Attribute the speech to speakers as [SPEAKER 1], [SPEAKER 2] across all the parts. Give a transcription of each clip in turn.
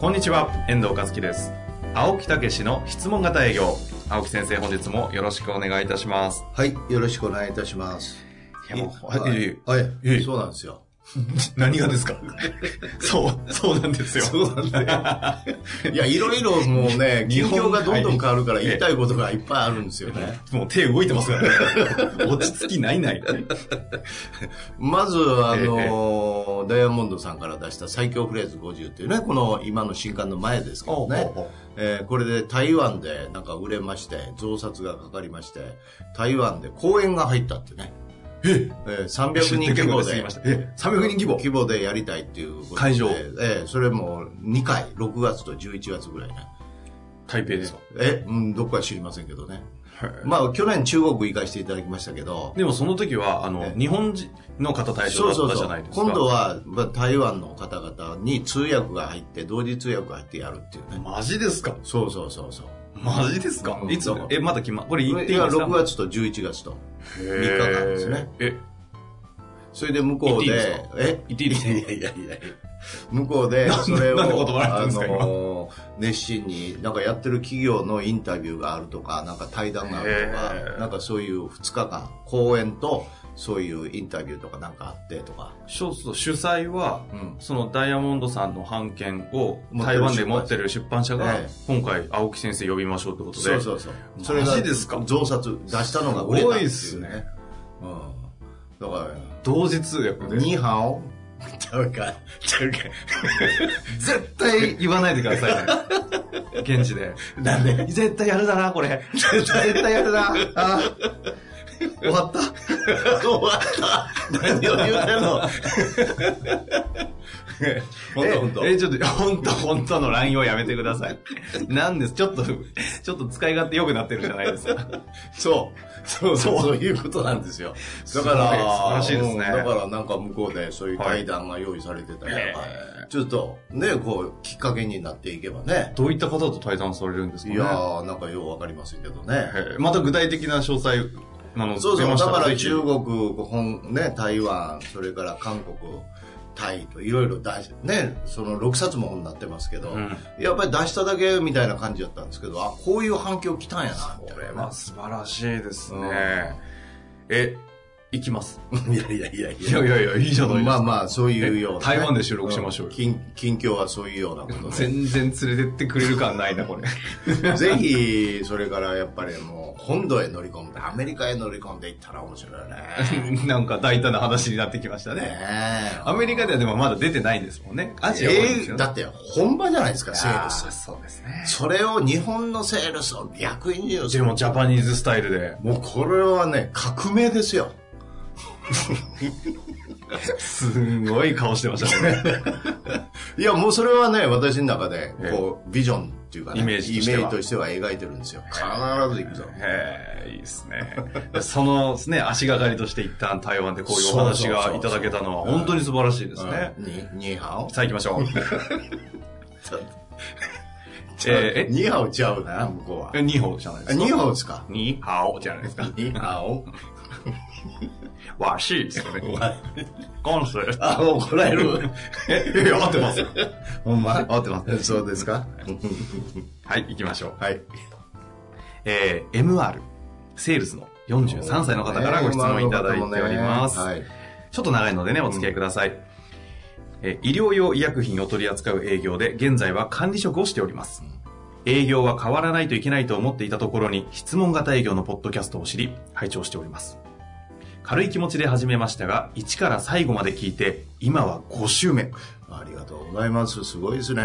[SPEAKER 1] こんにちは、遠藤和樹です。青木武の質問型営業。青木先生、本日もよろしくお願いいたします。
[SPEAKER 2] はい、よろしくお願いいたします。
[SPEAKER 1] いやもう
[SPEAKER 2] はい
[SPEAKER 1] いえいえ
[SPEAKER 2] はいそうなんですよ。
[SPEAKER 1] 何がですか？そう、そうなんですよ。
[SPEAKER 2] そうなんだよ。いや、いろいろもうね、近況がどんどん変わるから言いたいことがいっぱいあるんですよね。
[SPEAKER 1] もう手動いてますからね。落ち着きないない。
[SPEAKER 2] まず、あの、ダイヤモンドさんから出した最強フレーズ50っていうね、この今の新刊の前ですけどね。えーこれで台湾でなんか売れまして、増刷がかかりまして、台湾で公演が入ったってね。
[SPEAKER 1] え
[SPEAKER 2] えー300人規模で
[SPEAKER 1] え、300人規模
[SPEAKER 2] 規模でやりたいっていうことで
[SPEAKER 1] 会場
[SPEAKER 2] ええそれも2回、6月と11月ぐらいね。
[SPEAKER 1] 台北ですか？
[SPEAKER 2] え、うん、どこか知りませんけどね。まあ、去年中国行かせていただきましたけど、
[SPEAKER 1] でもその時は、あの
[SPEAKER 2] え、
[SPEAKER 1] 日本人の方対象だったじゃないですか。
[SPEAKER 2] 今度は、まあ、台湾の方々に通訳が入って、同時通訳が入ってやるっていうね。
[SPEAKER 1] マジですか？
[SPEAKER 2] そうそうそうそう。
[SPEAKER 1] マジですか？
[SPEAKER 2] うん。
[SPEAKER 1] いつ？え、まだ決ま、これ言っていいですか
[SPEAKER 2] ？6月と11月と。
[SPEAKER 1] へ
[SPEAKER 2] 3日間ですね。
[SPEAKER 1] え、
[SPEAKER 2] それで向こうでえ
[SPEAKER 1] 言っていいですか？
[SPEAKER 2] いやいやいや向こうで、それを、
[SPEAKER 1] なんで断られたんですか？今
[SPEAKER 2] のー熱心に、なんかやってる企業のインタビューがあるとか、なんか対談があると
[SPEAKER 1] へ
[SPEAKER 2] か、
[SPEAKER 1] ー。
[SPEAKER 2] なんかそういう2日間、講演と、そういうインタビューとかなんかあってとか。
[SPEAKER 1] そうそう、主催は、
[SPEAKER 2] うん
[SPEAKER 1] そのダイヤモンドさんの版権を台湾で持ってる出版社が
[SPEAKER 2] ええ、
[SPEAKER 1] 今回青木先生呼びましょうってことで。
[SPEAKER 2] そうそうそう。それが
[SPEAKER 1] マジですか？
[SPEAKER 2] 増刷出したのが売れたね。
[SPEAKER 1] すごいっすね。
[SPEAKER 2] うん。だから、
[SPEAKER 1] 同時通訳で。
[SPEAKER 2] ニーハオ？ちゃうか、ちゃうか。
[SPEAKER 1] 絶対言わないでくださいね。現地で。
[SPEAKER 2] なんで？
[SPEAKER 1] 絶対やるだな、これ。絶対やるな。あ終わった。
[SPEAKER 2] 終わった？何を言うてんの？本当本当。
[SPEAKER 1] え、ちょっと、本当本当の LINE をやめてください。なんです、ちょっと、ちょっと使い勝手良くなってるじゃないですか。
[SPEAKER 2] そう。そうそう、そういうことなんですよ。だから、
[SPEAKER 1] 素晴らしいですね
[SPEAKER 2] うんだからなんか向こうでそういう対談が用意されてたりとか、
[SPEAKER 1] へ
[SPEAKER 2] ちょっとね、こう、きっかけになっていけばね。
[SPEAKER 1] どういった方と対談されるんですかね
[SPEAKER 2] いやー、なんかようわかりませんけどね。
[SPEAKER 1] えーまた具体的な詳細なの
[SPEAKER 2] そうそう、だから中国、本、ね、台湾、それから韓国、タイといろいろ出し、ね、その6冊も本になってますけど、
[SPEAKER 1] うん。
[SPEAKER 2] やっぱり出しただけみたいな感じだったんですけど、あ、こういう反響来たんやな、
[SPEAKER 1] これは。素晴らしいですね。え、行きます。
[SPEAKER 2] いやいやいやい
[SPEAKER 1] いやいやいや、いいじゃないですか。
[SPEAKER 2] まあまあ、そういうようなね、
[SPEAKER 1] え台湾で収録しましょうよ
[SPEAKER 2] ん近近況はそういうようなことで。
[SPEAKER 1] 全然連れてってくれる感ないな、これ。
[SPEAKER 2] ぜひ、それからやっぱりもう、本土へ乗り込んで、アメリカへ乗り込んでいったら面白いよね。
[SPEAKER 1] なんか大胆な話になってきましたね。
[SPEAKER 2] ねえ
[SPEAKER 1] アメリカではでもまだ出てないんですもんね。アジアね
[SPEAKER 2] えーだって本場じゃないですか、セールス。
[SPEAKER 1] そうですね。
[SPEAKER 2] それを日本のセールスを逆輸入する。
[SPEAKER 1] でもジャパニーズスタイルで。
[SPEAKER 2] もうこれはね、革命ですよ。
[SPEAKER 1] すんごい顔してましたね。
[SPEAKER 2] いや、もうそれはね、私の中で、
[SPEAKER 1] ええ
[SPEAKER 2] こう、ビジョンっていうかね、
[SPEAKER 1] イメージとしては
[SPEAKER 2] 描いてるんですよ。必ず行くぞ。
[SPEAKER 1] へえ、いいですね。でそのね、足がかりとして一旦台湾でこういうお話がいただけたのは本当に素晴らしいですね。
[SPEAKER 2] うんに、ニーハオ
[SPEAKER 1] さあ行きましょう。えーえ？
[SPEAKER 2] ニーハオちゃうな、向こうは。
[SPEAKER 1] え、ニーホーじゃないですか。
[SPEAKER 2] あニーハオですか？
[SPEAKER 1] ニーハオじゃないですか。
[SPEAKER 2] ニーハオ
[SPEAKER 1] わしですよね。ゴンス。
[SPEAKER 2] あ、怒られる。
[SPEAKER 1] え、いや、合ってます。
[SPEAKER 2] ほんま？
[SPEAKER 1] 合ってます。
[SPEAKER 2] そうですか？
[SPEAKER 1] はい、行きましょう。
[SPEAKER 2] はい。
[SPEAKER 1] えー、MR、セールスの43歳の方からご質問いただいております。
[SPEAKER 2] はい。
[SPEAKER 1] ちょっと長いのでね、お付き合いください。えー医療用医薬品を取り扱う営業で、現在は管理職をしております。営業は変わらないといけないと思っていたところに、質問型営業のポッドキャストを知り、拝聴しております。軽い気持ちで始めましたが、1から最後まで聞いて、今は5週目。
[SPEAKER 2] ありがとうございます。すごいですね。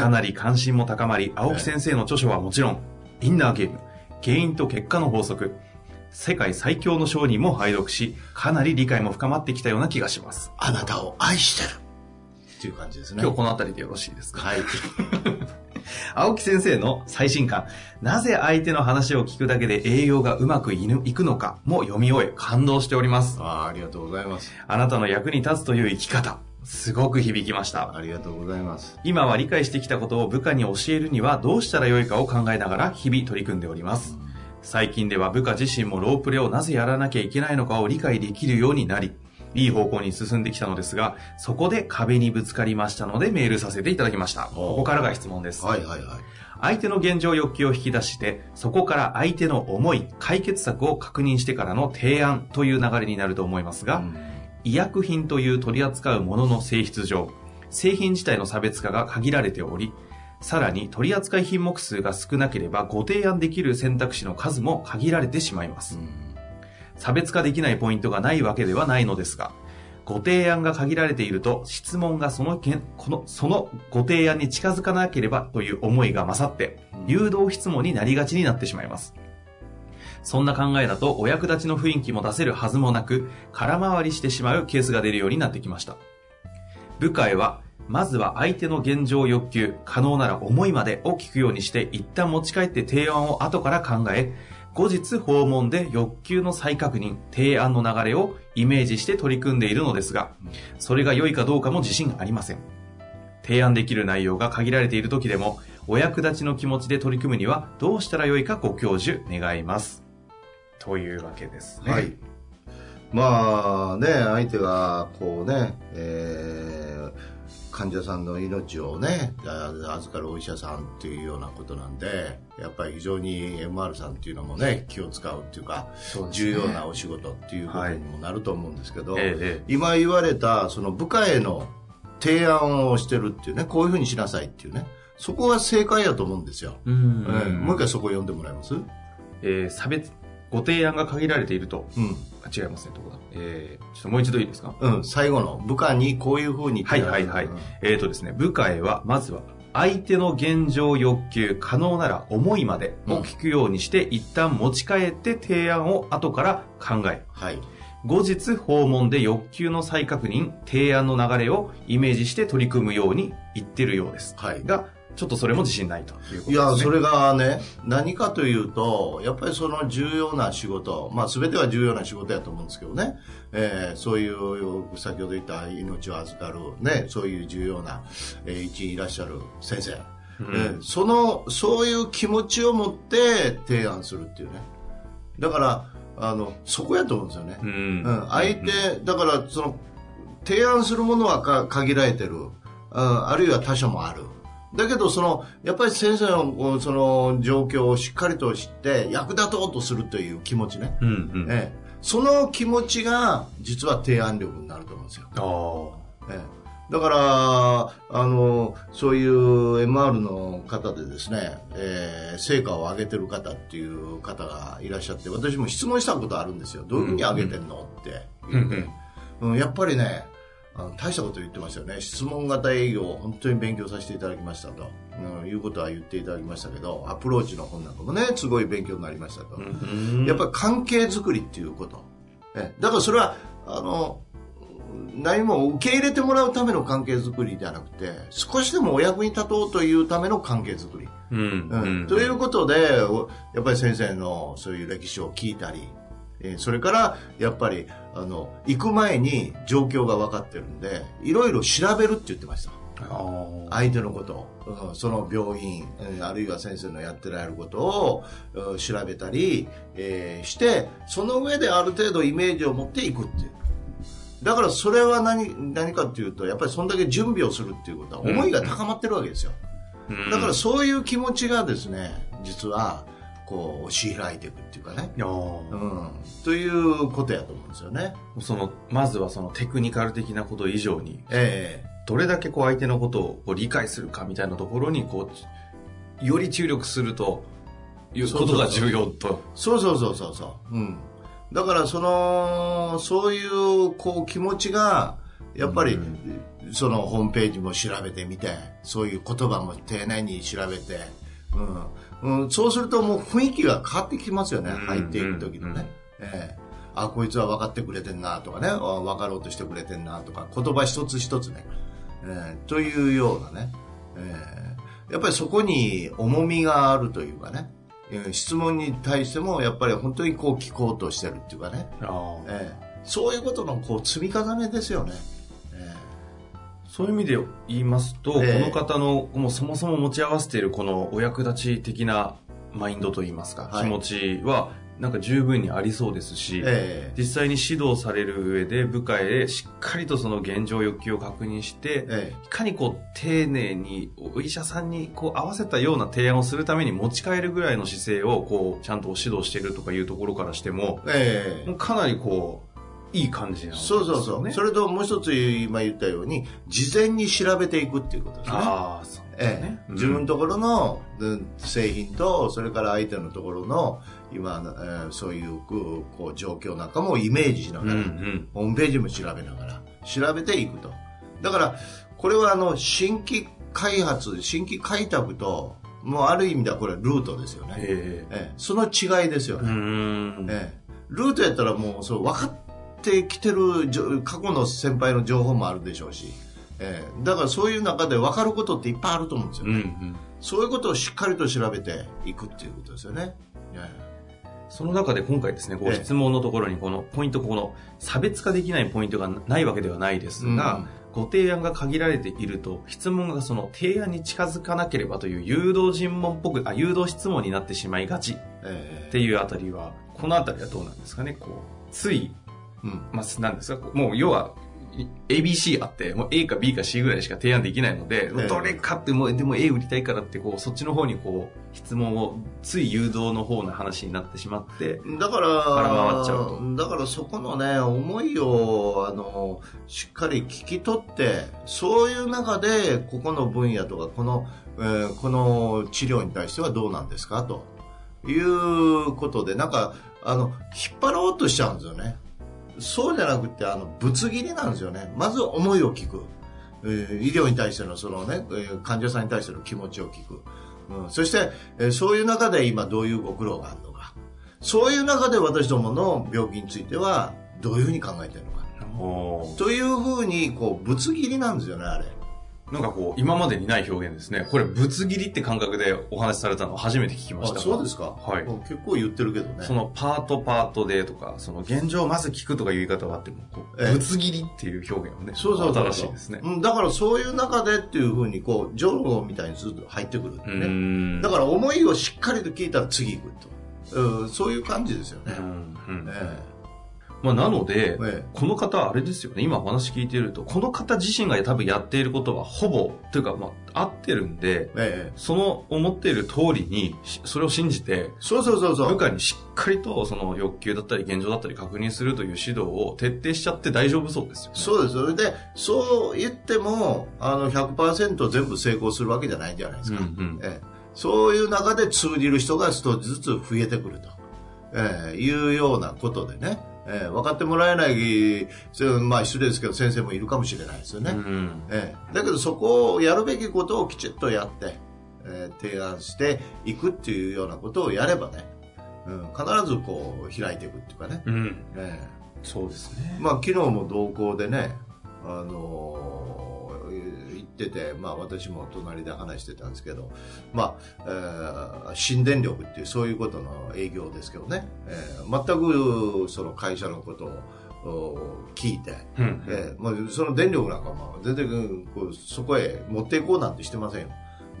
[SPEAKER 1] かなり関心も高まり、青木先生の著書はもちろん、インナーゲーム、原因と結果の法則、世界最強の商人も拝読し、かなり理解も深まってきたような気がします。
[SPEAKER 2] あなたを愛してる。っていう感じですね。
[SPEAKER 1] 今日この辺りでよろしいですか？
[SPEAKER 2] はい。
[SPEAKER 1] 青木先生の最新刊、なぜ相手の話を聞くだけで営業がうまくいくのかも読み終え感動しております。
[SPEAKER 2] あーありがとうございます。
[SPEAKER 1] あなたの役に立つという生き方、すごく響きました。
[SPEAKER 2] ありがとうございます。
[SPEAKER 1] 今は理解してきたことを部下に教えるにはどうしたらよいかを考えながら日々取り組んでおります。最近では部下自身もロープレをなぜやらなきゃいけないのかを理解できるようになり、いい方向に進んできたのですが、そこで壁にぶつかりましたのでメールさせていただきました。ここからが質問です。
[SPEAKER 2] はいはいはい。
[SPEAKER 1] 相手の現状欲求を引き出して、そこから相手の思い、解決策を確認してからの提案という流れになると思いますが、
[SPEAKER 2] うん
[SPEAKER 1] 医薬品という取り扱うものの性質上、製品自体の差別化が限られており、さらに取扱い品目数が少なければご提案できる選択肢の数も限られてしまいます。差別化できないポイントがないわけではないのですが、ご提案が限られていると質問がそのけんこのそのご提案に近づかなければという思いが勝って誘導質問になりがちになってしまいます。そんな考えだとお役立ちの雰囲気も出せるはずもなく空回りしてしまうケースが出るようになってきました。部下へはまずは相手の現状欲求、可能なら思いまでを聞くようにして一旦持ち帰って提案を後から考え、後日訪問で欲求の再確認、提案の流れをイメージして取り組んでいるのですが、それが良いかどうかも自信ありません。提案できる内容が限られている時でも、お役立ちの気持ちで取り組むにはどうしたらよいかご教授願います。というわけですね。
[SPEAKER 2] はい。まあね、相手がこうね、えー患者さんの命をね、あ預かるお医者さんっていうようなことなんで、やっぱり非常に MR さんっていうのもね、気を使うっていうか、
[SPEAKER 1] ね。
[SPEAKER 2] 重要なお仕事っていうことにもなると思うんですけど、
[SPEAKER 1] えええ
[SPEAKER 2] 今言われたその部下への提案をしてるっていうね、こういうふうにしなさいっていうね、そこが正解やと思うんですよ。
[SPEAKER 1] えうん。
[SPEAKER 2] ええもう一回そこ読んでもらえます？
[SPEAKER 1] えー差別、ご提案が限られていると、
[SPEAKER 2] うん。
[SPEAKER 1] あ違いますね、どこだ？えー、ちょっともう一度いいですか？
[SPEAKER 2] うん、最後の部下にこういうふうに
[SPEAKER 1] はいはいはい。えーとですね、部下へは、まずは、相手の現状欲求、可能なら思いまでを聞くようにして、一旦持ち帰って提案を後から考え、
[SPEAKER 2] はい。
[SPEAKER 1] 後日訪問で欲求の再確認、提案の流れをイメージして取り組むように言ってるようです。
[SPEAKER 2] はい
[SPEAKER 1] が、ちょっとそれも自信ないということです、ね。
[SPEAKER 2] いや、それがね、何かというと、やっぱりその重要な仕事、まあ全ては重要な仕事やと思うんですけどね、えーそういう、先ほど言った命を預かる、ね、そういう重要な、えー位置にいらっしゃる先生、
[SPEAKER 1] うん
[SPEAKER 2] えーその、そういう気持ちを持って提案するっていうね。だから、あの、そこやと思うんですよね。
[SPEAKER 1] うん。
[SPEAKER 2] うん、相手、だからその提案するものはか限られてる、うん、あるいは他者もあるだけどそのやっぱり先生のその状況をしっかりと知って役立とうとするという気持ちね、
[SPEAKER 1] うんうん。
[SPEAKER 2] ええ、その気持ちが実は提案力になると思うんですよ、
[SPEAKER 1] ああ。
[SPEAKER 2] ええ。だからあのそういう MR の方でですね、えー成果を上げてる方っていう方がいらっしゃって私も質問したことあるんですよ。どういうふうに上げてんのって。言って、うん、やっぱりねあの大したこと言ってましたよね。質問型営業を本当に勉強させていただきましたと、うん、いうことは言っていただきましたけどアプローチの本なんかもねすごい勉強になりましたと、
[SPEAKER 1] うん
[SPEAKER 2] やっぱり関係づくりっていうこと。えだからそれはあの何も受け入れてもらうための関係づくりではなくて少しでもお役に立とうというための関係づくり、
[SPEAKER 1] うん。
[SPEAKER 2] うん。ということでおやっぱり先生のそういう歴史を聞いたりえーそれからやっぱりあの行く前に状況が分かってるんでいろいろ調べるって言ってました。相手のことその病院えーあるいは先生のやってられることをうん調べたり、えーしてその上である程度イメージを持っていくっていう。だからそれは何何かっていうとやっぱりそんだけ準備をするっていうことは思いが高まってるわけですよ、
[SPEAKER 1] うん。
[SPEAKER 2] だからそういう気持ちがですね実はこう押し開いていくっていうかね、うん、ということやと思うんですよね。
[SPEAKER 1] そのまずはそのテクニカル的なこと以上に
[SPEAKER 2] え
[SPEAKER 1] どれだけこう相手のことをこう理解するかみたいなところにこうより注力するということが重要と。
[SPEAKER 2] えそうそうそうそうそう、うん、だからそのそういうこう気持ちがやっぱり、そのホームページも調べてみてそういう言葉も丁寧に調べて、うんうん、そうするともう雰囲気が変わってきますよね。
[SPEAKER 1] うん
[SPEAKER 2] 入っていく時のね、ええ。あこいつは分かってくれてんなとかね。あ分かろうとしてくれてんなとか。言葉一つ一つね、えーというようなね、えーやっぱりそこに重みがあるというかね、えー質問に対してもやっぱり本当にこう聞こうとしてるっていうかね、えーそういうことのこう積み重ねですよね。え
[SPEAKER 1] そういう意味で言いますと、
[SPEAKER 2] ええ。
[SPEAKER 1] この方のもうそもそも持ち合わせているこのお役立ち的なマインドといいますか、
[SPEAKER 2] はい。
[SPEAKER 1] 気持ちはなんか十分にありそうですし、
[SPEAKER 2] ーえ。
[SPEAKER 1] 実際に指導される上で部下へしっかりとその現状欲求を確認して
[SPEAKER 2] ー、え。
[SPEAKER 1] いかにこう丁寧にお医者さんにこう合わせたような提案をするために持ち帰るぐらいの姿勢をこうちゃんと指導しているとかいうところからしても
[SPEAKER 2] ーえ。ー
[SPEAKER 1] もうかなりこういい感じなんですよね。
[SPEAKER 2] そうそうそう。それともう一つ今言ったように、事前に調べていくっていうことですね。
[SPEAKER 1] ああ、そうです
[SPEAKER 2] ええ
[SPEAKER 1] ね。うん
[SPEAKER 2] 自分のところのうん製品と、それから相手のところの、今、えーそういうこう状況なんかもイメージしな
[SPEAKER 1] うん
[SPEAKER 2] がら、
[SPEAKER 1] うん。
[SPEAKER 2] ホームページも調べながら、調べていくと。だから、これはあの、新規開発、新規開拓と、もうある意味ではこれルートですよね。
[SPEAKER 1] え
[SPEAKER 2] ええその違いですよね。
[SPEAKER 1] ん。
[SPEAKER 2] ええルートやったらもうそう分かってきてる過去の先輩の情報もあるでしょうし、ええ。だからそういう中で分かることっていっぱいあると思うんですよね、
[SPEAKER 1] うんうん。
[SPEAKER 2] そういうことをしっかりと調べていくっていうことですよね、え
[SPEAKER 1] その中で今回ですね、ご
[SPEAKER 2] ええ。
[SPEAKER 1] 質問のところにこのポイント、この差別化できないポイントがないわけではないですが、ご提案が限られていると、質問がその提案に近づかなければという誘導尋問っぽく、あ、誘導質問になってしまいがちっ
[SPEAKER 2] え。え
[SPEAKER 1] ていうあたりは、このあたりはどうなんですかね、こう、つい、まあ、なんですか、もう要は、い ABC あって、もう A か B か C ぐらいしか提案できないので、
[SPEAKER 2] ええ。
[SPEAKER 1] どれかってもう、でも A 売りたいからって、こう、そっちの方にこう、質問を、つい誘導の方の話になってしまって、
[SPEAKER 2] だから
[SPEAKER 1] 腹回っちゃうと。
[SPEAKER 2] だからそこのね思いをあのしっかり聞き取ってそういう中でここの分野とかこの、えーこの治療に対してはどうなんですか？ということでなんかあの引っ張ろうとしちゃうんですよねそうじゃなくてあのぶつ切りなんですよね。まず思いを聞く、えー医療に対してのそのね、えー患者さんに対しての気持ちを聞く、うん、そして、えーそういう中で今どういうご苦労があるのか。そういう中で私どもの病気についてはどういうふうに考えてるのか。というふうにこうぶつ切りなんですよねあれ
[SPEAKER 1] なんかこう、今までにない表現ですね。これ、ぶつ切りって感覚でお話しされたのを初めて聞きました。
[SPEAKER 2] そうですか、
[SPEAKER 1] はい。
[SPEAKER 2] 結構言ってるけどね。
[SPEAKER 1] そのパートパートでとか、その現状をまず聞くとかいう言い方があっても、ぶつ切りっていう表現はね、
[SPEAKER 2] そうそう
[SPEAKER 1] 新しいですね。
[SPEAKER 2] うん、だからそういう中でっていうふうにこうジョロみたいにずっと入ってくるんで
[SPEAKER 1] う
[SPEAKER 2] ね
[SPEAKER 1] ん。
[SPEAKER 2] だから思いをしっかりと聞いたら次行くと、うん、そういう感じですよね、
[SPEAKER 1] うんうん
[SPEAKER 2] え
[SPEAKER 1] まあ、なので、
[SPEAKER 2] ええ。
[SPEAKER 1] この方はあれですよね、今お話聞いていると、この方自身が多分やっていることはほぼ、というか、まあ、合ってるんで、その思っている通りに、しそれを信じて、
[SPEAKER 2] そうそうそうそう。
[SPEAKER 1] 部下にしっかりとその欲求だったり現状だったり確認するという指導を徹底しちゃって大丈夫そうですよね。
[SPEAKER 2] そうです。それでそう言ってもあの100%全部成功するわけじゃないんじゃないですか、
[SPEAKER 1] うんうん。
[SPEAKER 2] ええ。そういう中で通じる人が一つずつ増えてくると、ええ。いうようなことでね、ええ分かってもらえないまあ失礼ですけど先生もいるかもしれないですよね、
[SPEAKER 1] うん
[SPEAKER 2] ええ。だけどそこをやるべきことをきちっとやって、ええ提案していくっていうようなことをやればね、うん、必ずこう開いていくっていうかね、
[SPEAKER 1] うん。
[SPEAKER 2] ええ。
[SPEAKER 1] そうですね。
[SPEAKER 2] まあ、昨日も同行でね、あのー行ってて、まあ、私も隣で話してたんですけど、まあ、えー新電力っていうそういうことの営業ですけどね、えー全くその会社のことをお聞いて、
[SPEAKER 1] うん
[SPEAKER 2] えーまあ、その電力なんかも全然うんこうそこへ持っていこうなんてしてませんよ。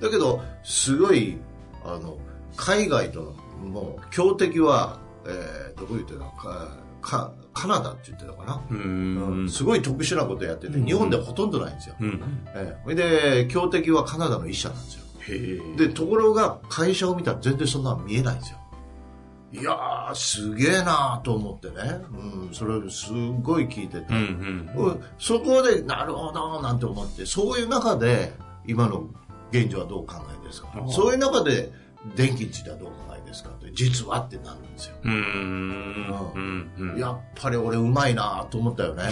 [SPEAKER 2] だけど、すごい、あの、海外との、もう、強敵は、えーどこ言ってたのか、かカナダって言ってたかな？
[SPEAKER 1] う
[SPEAKER 2] うん
[SPEAKER 1] ん。
[SPEAKER 2] すごい特殊なことやってて、
[SPEAKER 1] うん
[SPEAKER 2] 日本ではほとんどないんですよ。
[SPEAKER 1] うん。
[SPEAKER 2] えで、強敵はカナダの一社なんですよ。で、ところが、会社を見たら全然そんなの見えないんですよ。いやー、すげえなーと思ってね。うん、それをすごい聞いてて。
[SPEAKER 1] うんうん。
[SPEAKER 2] うんそこで、なるほど、なんて思って、そういう中で、今の現状はどうお考えですか？そういう中で、電気についてはどうお考えですかって、実はってなるんですよ。
[SPEAKER 1] うん。うん。うん。
[SPEAKER 2] やっぱり俺うまいなーと思ったよね。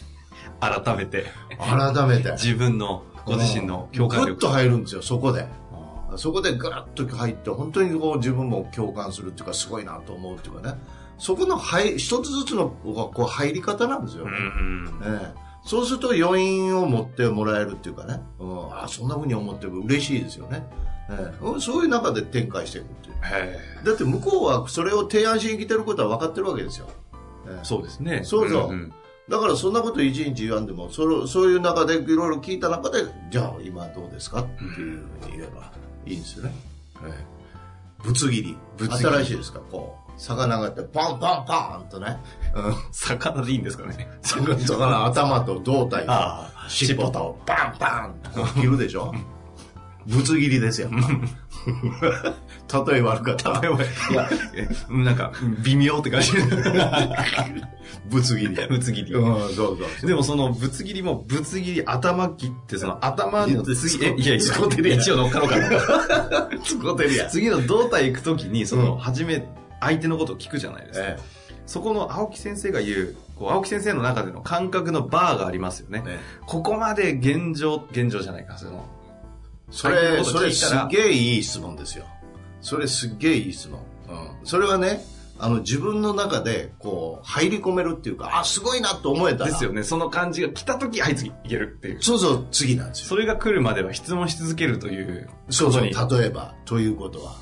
[SPEAKER 1] 改めて、
[SPEAKER 2] 改めて。
[SPEAKER 1] 自分の、ご自身の共感力。
[SPEAKER 2] グッと入るんですよ、そこで。
[SPEAKER 1] あ
[SPEAKER 2] そこでガラッと入って、本当にこう自分も共感するっていうか、すごいなと思うっていうかね。そこの入、一つずつのこう入り方なんですよ
[SPEAKER 1] ーう
[SPEAKER 2] ね。
[SPEAKER 1] ん。
[SPEAKER 2] ええそうすると余韻を持ってもらえるっていうかね、うん、あそんな風に思って嬉しいですよね、ええ。そういう中で展開していくっていう。
[SPEAKER 1] へ
[SPEAKER 2] だって向こうはそれを提案しに来てることは分かってるわけですよ、ええ。
[SPEAKER 1] そうですね。
[SPEAKER 2] そうそうん
[SPEAKER 1] ん。
[SPEAKER 2] だからそんなこと一日言わんでもそれそういう中でいろいろ聞いた中でじゃあ今どうですかっていうふうに言えばいいんですよね、ええ。ぶつ切り。
[SPEAKER 1] ぶつ切り。
[SPEAKER 2] 新しいですか？こう。魚があってパンパンパンとね、うん。
[SPEAKER 1] 魚でいいんですかね。
[SPEAKER 2] 魚魚頭と胴体と。尻尾とパンパンと切るでしょぶつ切りですよ。例え悪かった。
[SPEAKER 1] いや、えなんか、微妙って感じ。
[SPEAKER 2] ぶつ切り。
[SPEAKER 1] ぶつ切り。
[SPEAKER 2] うん、そうそう。
[SPEAKER 1] でもそのぶつ切りもぶつ切り頭切ってその頭の次、え、いやいや、
[SPEAKER 2] 使ってるやん
[SPEAKER 1] 一応乗っかろうかな。
[SPEAKER 2] 使ってるやん。
[SPEAKER 1] 次の胴体行くときに、その、
[SPEAKER 2] うん
[SPEAKER 1] 初め、相手のことを聞くじゃないですか。
[SPEAKER 2] え
[SPEAKER 1] そこの青木先生が言う、こう青木先生の中での感覚のバーがありますよね。
[SPEAKER 2] えね
[SPEAKER 1] ここまで現状、現状じゃないか、その、
[SPEAKER 2] それ、それすげえいい質問ですよ。それすっげえいい質問。うん。それはね、あの、自分の中で、こう、入り込めるっていうか、あ、すごいなと思えたら。
[SPEAKER 1] ですよね。その感じが来たとき、はい、次、いけるっていう。
[SPEAKER 2] そうそう、次なんですよ。
[SPEAKER 1] それが来るまでは質問し続けるという
[SPEAKER 2] そうそう。例えば、ということは。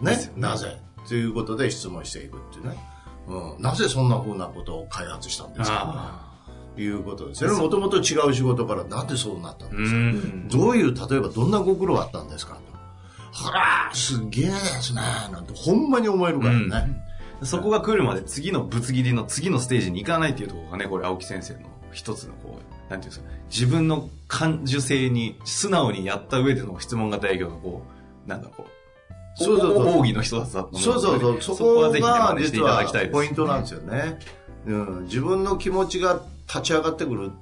[SPEAKER 2] うん。ね？
[SPEAKER 1] ね
[SPEAKER 2] なぜ？ということで質問していくっていうね。うん。なぜそんな風なことを開発したんですか？いうことです。それもともと違う仕事からなんでそうなったんですか？
[SPEAKER 1] ん。
[SPEAKER 2] どういう、例えばどんなご苦労あったんですか？と。はらすげえですね。なんて、ほんまに思えるからね。
[SPEAKER 1] そこが来るまで次のぶつ切りの次のステージに行かないっていうところがね、これ青木先生の一つのこう、なんていうんですか、自分の感受性に素直にやった上での質問型営業のこう、なんだこう、
[SPEAKER 2] そうそうそう
[SPEAKER 1] 奥義の一つだと思
[SPEAKER 2] そうそうそう。そ
[SPEAKER 1] そこは
[SPEAKER 2] こ
[SPEAKER 1] ぜひ真似していただきたいです。
[SPEAKER 2] ポイントなんですよね。うん。自分の気持ちが立ち上がってくる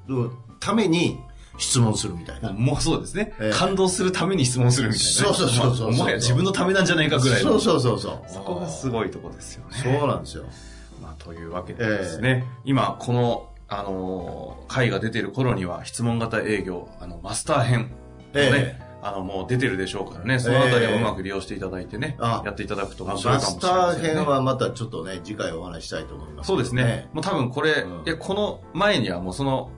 [SPEAKER 2] ために質問するみたいな。
[SPEAKER 1] もうそうですね、
[SPEAKER 2] ええ
[SPEAKER 1] 感動するために質問するみたいな、ね。
[SPEAKER 2] そうそうそうそう
[SPEAKER 1] まあもはや自分のためなんじゃないかぐらいの。
[SPEAKER 2] そうそうそうそう。
[SPEAKER 1] そこがすごいとこですよね。
[SPEAKER 2] そうなんですよ。
[SPEAKER 1] まあ、というわけでですね、今、この、あのー回が出てる頃には、質問型営業、あの、マスター編、ね、
[SPEAKER 2] え
[SPEAKER 1] あの、もう出てるでしょうからね、そのあたりをうまく利用していただいてね、
[SPEAKER 2] あ
[SPEAKER 1] やっていただくと面
[SPEAKER 2] マ
[SPEAKER 1] 白いかもし
[SPEAKER 2] スター
[SPEAKER 1] れませんね。
[SPEAKER 2] 編はまたちょっとね、次回お話ししたいと思います。
[SPEAKER 1] そうですね。。もう多分これ、
[SPEAKER 2] うん
[SPEAKER 1] いや、この前にはもうその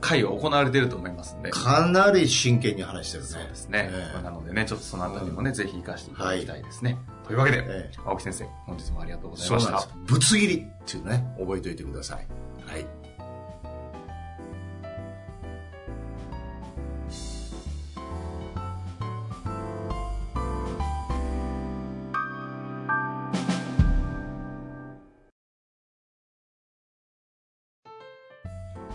[SPEAKER 1] 回は行われてると思いますんで。
[SPEAKER 2] かなり真剣に話してるね。
[SPEAKER 1] そうですね。
[SPEAKER 2] ええ
[SPEAKER 1] まあなのでね、ちょっとそのあたりもね、ぜひ活かしていただきたいですね。というわけで、
[SPEAKER 2] ええ
[SPEAKER 1] 青木先生、本日もありがとうございました。
[SPEAKER 2] ぶつ切りっていうね、覚えておいてください。はい。